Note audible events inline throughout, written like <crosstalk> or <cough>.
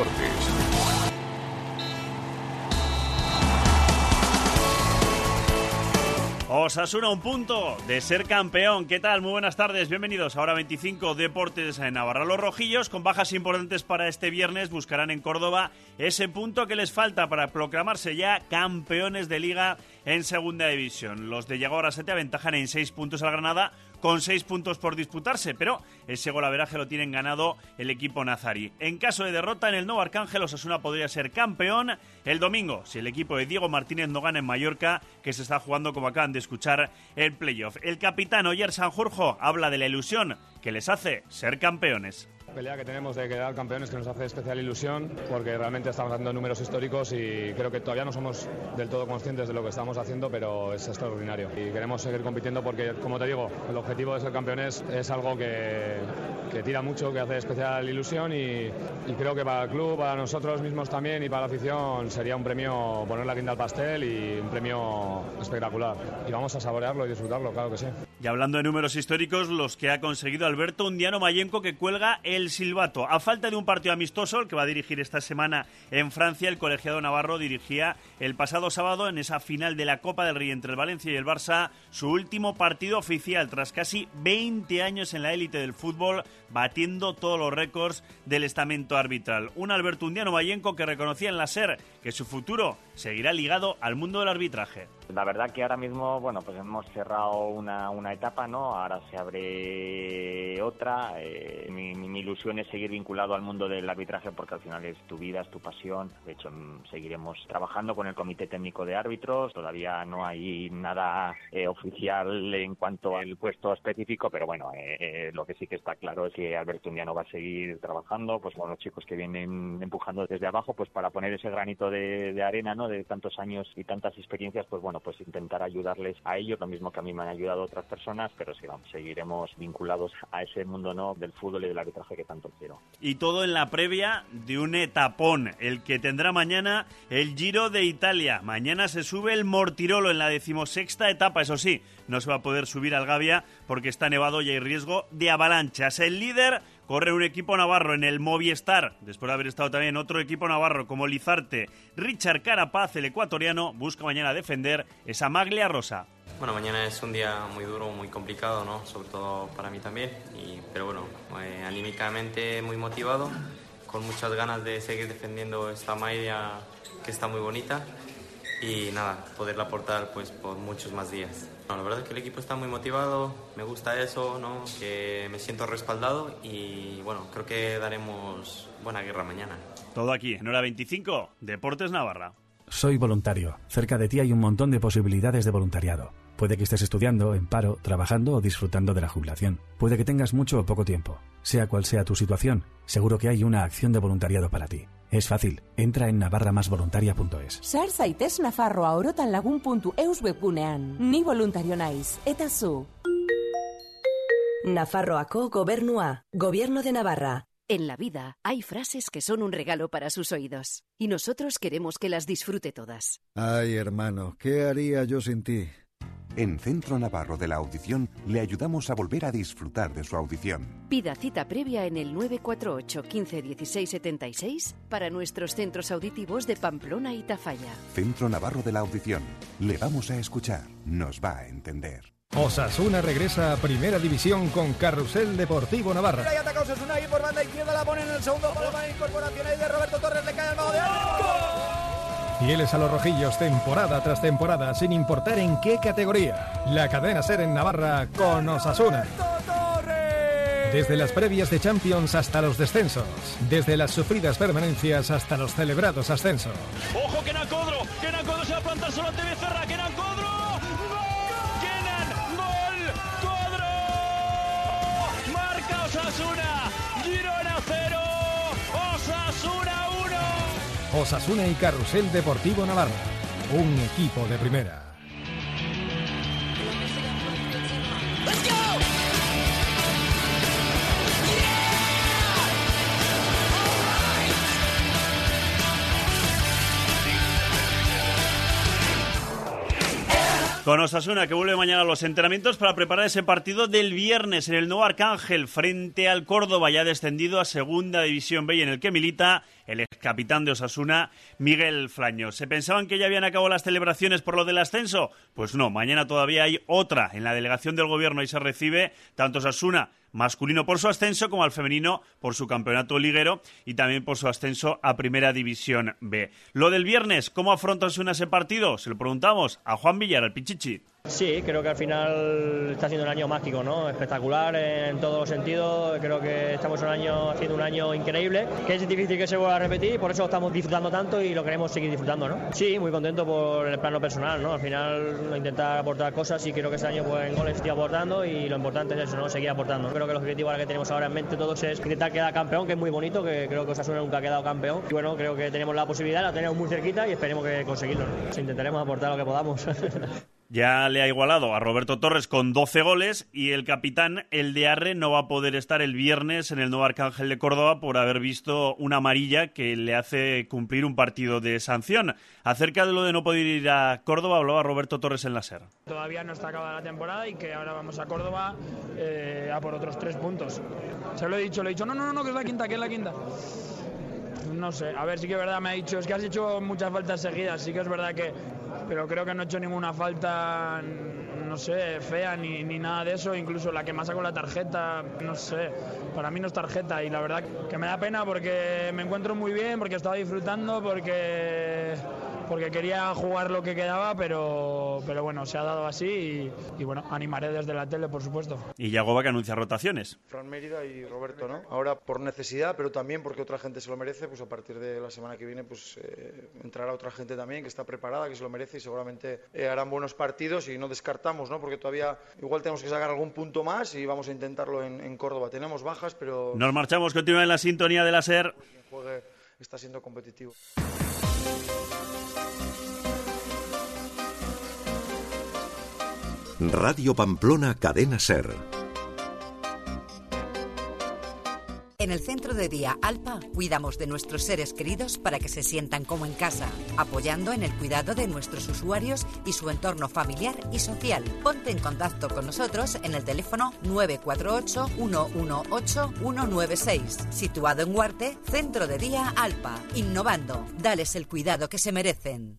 Deportes. Osasuna un punto de ser campeón. ¿Qué tal? Muy buenas tardes. Bienvenidos a Hora 25 Deportes en Navarra. Los rojillos, con bajas importantes para este viernes, buscarán en Córdoba ese punto que les falta para proclamarse ya campeones de liga en segunda división. Los de Yago se aventajan en seis puntos al Granada con seis puntos por disputarse, pero ese golaveraje lo tienen ganado el equipo nazari. En caso de derrota en el Nuevo Arcángel, Osasuna podría ser campeón el domingo, si el equipo de Diego Martínez no gana en Mallorca, que se está jugando, como acaban de escuchar, el playoff. El capitán Oyer Sanjurjo habla de la ilusión que les hace ser campeones pelea que tenemos de quedar campeones que nos hace especial ilusión porque realmente estamos haciendo números históricos y creo que todavía no somos del todo conscientes de lo que estamos haciendo, pero es extraordinario. Y queremos seguir compitiendo porque, como te digo, el objetivo de ser campeones es algo que, que tira mucho, que hace especial ilusión y, y, creo que para el club, para nosotros mismos también y para la afición sería un premio poner la quinta al pastel y un premio espectacular. Y vamos a saborearlo y disfrutarlo, claro que sí. Y hablando de números históricos, los que ha conseguido Alberto Undiano Mayenco que cuelga el silbato. A falta de un partido amistoso, el que va a dirigir esta semana en Francia, el colegiado Navarro dirigía el pasado sábado en esa final de la Copa del Rey entre el Valencia y el Barça su último partido oficial tras casi 20 años en la élite del fútbol, batiendo todos los récords del estamento arbitral. Un Alberto Undiano Mayenco que reconocía en la SER que su futuro seguirá ligado al mundo del arbitraje. La verdad que ahora mismo, bueno, pues hemos cerrado una, una etapa, ¿no? Ahora se abre otra. Eh, mi, mi, ilusión es seguir vinculado al mundo del arbitraje porque al final es tu vida, es tu pasión. De hecho, mm, seguiremos trabajando con el Comité Técnico de Árbitros. Todavía no hay nada eh, oficial en cuanto al puesto específico, pero bueno, eh, eh lo que sí que está claro es que Alberto Undiano va a seguir trabajando, pues con los chicos que vienen empujando desde abajo, pues para poner ese granito de, de arena, ¿no? De tantos años y tantas experiencias, pues bueno, pues intentar ayudarles a ellos, lo mismo que a mí me han ayudado otras personas, pero sí, vamos, seguiremos vinculados a ese mundo no del fútbol y del arbitraje que tanto quiero. Y todo en la previa de un etapón, el que tendrá mañana el Giro de Italia. Mañana se sube el Mortirolo en la decimosexta etapa, eso sí, no se va a poder subir al Gavia porque está nevado y hay riesgo de avalanchas. El líder corre un equipo navarro en el Movistar, después de haber estado también otro equipo navarro como Lizarte. Richard Carapaz, el ecuatoriano, busca mañana defender esa maglia rosa. Bueno, mañana es un día muy duro, muy complicado, ¿no? Sobre todo para mí también. pero bueno, eh, anímicamente muy motivado, con muchas ganas de seguir defendiendo esta maglia que está muy bonita y nada, poderla aportar pues por muchos más días. la verdad es que el equipo está muy motivado, me gusta eso, ¿no? que me siento respaldado y bueno, creo que daremos buena guerra mañana. Todo aquí, en hora 25, Deportes Navarra. Soy voluntario. Cerca de ti hay un montón de posibilidades de voluntariado. Puede que estés estudiando, en paro, trabajando o disfrutando de la jubilación. Puede que tengas mucho o poco tiempo. Sea cual sea tu situación, seguro que hay una acción de voluntariado para ti. Es fácil, entra en navarramasvoluntaria.es. Sar zaitez Nafarroa orotan lagun.eus webgunean. Ni voluntario naiz, eta zu. Nafarroako gobernua, Gobierno de Navarra. En la vida hay frases que son un regalo para sus oídos, y nosotros queremos que las disfrute todas. Ay, hermano, ¿qué haría yo sin ti? En Centro Navarro de la Audición le ayudamos a volver a disfrutar de su audición. Pida cita previa en el 948 15 16 76 para nuestros centros auditivos de Pamplona y Tafalla. Centro Navarro de la Audición. Le vamos a escuchar. Nos va a entender. Osasuna regresa a Primera División con Carrusel Deportivo Navarra. Ahí ataca Osasuna ahí por banda izquierda, la pone en el segundo palo para incorporación ahí de Roberto Torres, le cae al mago de Fieles a los rojillos temporada tras temporada, sin importar en qué categoría. La cadena ser en Navarra con Osasuna. Desde las previas de Champions hasta los descensos. Desde las sufridas permanencias hasta los celebrados ascensos. ¡Ojo, Kenan Codro! ¡Kenan Codro se va a plantar solo ante Becerra! ¡Kenan Codro! Osasuna y Carrusel Deportivo Navarra. Un equipo de primera. Con Osasuna, que vuelve mañana a los entrenamientos para preparar ese partido del viernes en el Nuevo Arcángel frente al Córdoba, ya descendido a Segunda División B y en el que milita el ex capitán de Osasuna, Miguel Flaño. ¿Se pensaban que ya habían acabado las celebraciones por lo del ascenso? Pues no, mañana todavía hay otra en la delegación del gobierno y se recibe tanto Osasuna masculino por su ascenso como al femenino por su campeonato liguero y también por su ascenso a Primera División B. Lo del viernes, ¿cómo afronta Osasuna ese partido? Se lo preguntamos a Juan Villar, al Pichichi. Sí, creo que al final está siendo un año mágico, ¿no? Espectacular en todos los sentidos. Creo que estamos un año haciendo un año increíble, que es difícil que se vuelva a repetir, por eso estamos disfrutando tanto y lo queremos seguir disfrutando, ¿no? Sí, muy contento por el plano personal, ¿no? Al final intentar aportar cosas y creo que este año pues en goles estoy aportando y lo importante es eso, ¿no? Seguir aportando. Creo que el objetivo ahora que tenemos ahora en mente todos es intentar quedar campeón, que es muy bonito, que creo que Osasuna nunca ha quedado campeón. Y bueno, creo que tenemos la posibilidad, la tenemos muy cerquita y esperemos que conseguirlo. ¿no? Intentaremos aportar lo que podamos. <laughs> Ya le ha igualado a Roberto Torres con 12 goles y el capitán, el de Arre, no va a poder estar el viernes en el Nuevo Arcángel de Córdoba por haber visto una amarilla que le hace cumplir un partido de sanción. Acerca de lo de no poder ir a Córdoba, hablaba Roberto Torres en la SER. Todavía no está acabada la temporada y que ahora vamos a Córdoba eh, a por otros tres puntos. Se lo he dicho, le he dicho, no, no, no, que es la quinta, que es la quinta. No sé, a ver, sí que es verdad, me ha dicho, es que has hecho muchas faltas seguidas, sí que es verdad que pero creo que no he hecho ninguna falta, no sé, fea ni, ni nada de eso. Incluso la que me ha la tarjeta, no sé, para mí no es tarjeta. Y la verdad que me da pena porque me encuentro muy bien, porque estaba disfrutando, porque porque quería jugar lo que quedaba, pero, pero bueno, se ha dado así y, y bueno, animaré desde la tele, por supuesto. Y Yagoba que anuncia rotaciones. Fran Mérida y Roberto, ¿no? Ahora por necesidad, pero también porque otra gente se lo merece, pues a partir de la semana que viene pues eh, entrará otra gente también que está preparada, que se lo merece y seguramente eh, harán buenos partidos y no descartamos, ¿no? Porque todavía igual tenemos que sacar algún punto más y vamos a intentarlo en, en Córdoba. Tenemos bajas, pero... Nos marchamos, continúa en la sintonía de la SER. Quien juegue está siendo competitivo. Radio Pamplona Cadena Ser. En el centro de día Alpa cuidamos de nuestros seres queridos para que se sientan como en casa, apoyando en el cuidado de nuestros usuarios y su entorno familiar y social. Ponte en contacto con nosotros en el teléfono 948-118-196. Situado en Huarte, Centro de Día Alpa. Innovando. Dales el cuidado que se merecen.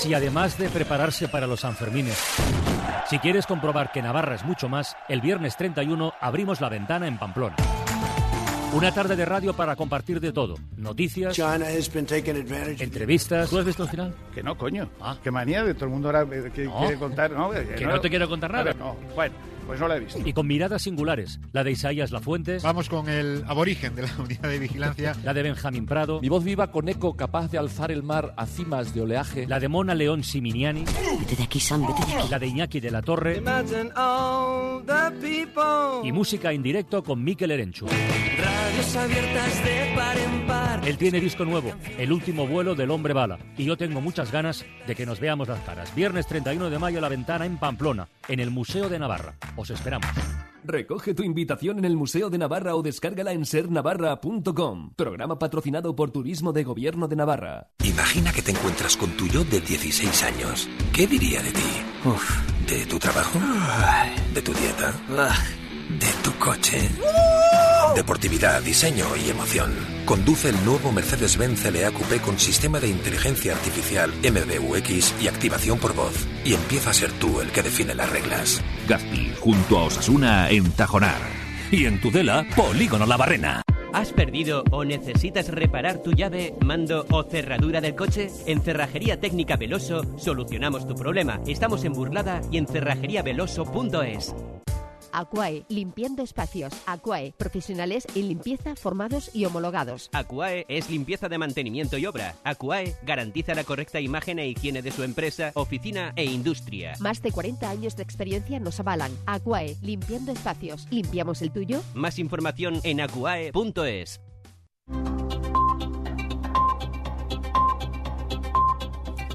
si además de prepararse para los Sanfermines, si quieres comprobar que Navarra es mucho más, el viernes 31 abrimos la ventana en Pamplona. Una tarde de radio para compartir de todo. Noticias, entrevistas. ¿Tú has visto el final? Que no, coño. Qué manía de todo el mundo ahora eh, que No. quiere contar. No, Que no te quiero contar nada. No, bueno, pues no la he visto. Y con miradas singulares. La de Isaías Lafuentes. Vamos con el aborigen de la <laughs> unidad de vigilancia. La de Benjamín Prado. Mi voz viva con eco capaz de alzar el mar a cimas de oleaje. La de Mona León Siminiani. Vete de aquí, Sam, vete de aquí. La de Iñaki de la Torre. Y música en directo con Mikel Erenchu. Radios abiertas de par en par. Él tiene disco nuevo, El último vuelo del hombre bala. Y yo tengo muchas ganas de que nos veamos las caras. Viernes 31 de mayo, La Ventana en Pamplona, en el Museo de Navarra. Os esperamos. Recoge tu invitación en el Museo de Navarra o descárgala en sernavarra.com. Programa patrocinado por Turismo de Gobierno de Navarra. Imagina que te encuentras con tu yo de 16 años. ¿Qué diría de ti? ¿De tu trabajo? ¿De tu dieta? ¿De tu coche? Deportividad, diseño y emoción. Conduce el nuevo Mercedes-Benz CLA Coupé con sistema de inteligencia artificial MBUX y activación por voz. Y empieza a ser tú el que define las reglas. Gazpi, junto a Osasuna en Tajonar. Y en Tudela, Polígono La Barrena. ¿Has perdido o necesitas reparar tu llave, mando o cerradura del coche? En Cerrajería Técnica Veloso solucionamos tu problema. Estamos en Burlada y en cerrajeríaveloso.es. Aquae, limpiando espacios. Aquae, profesionales en limpieza formados y homologados. Aquae es limpieza de mantenimiento y obra. Aquae garantiza la correcta imagen e higiene de su empresa, oficina e industria. Más de 40 años de experiencia nos avalan. Aquae, limpiando espacios. ¿Limpiamos el tuyo? Más información en aquae.es.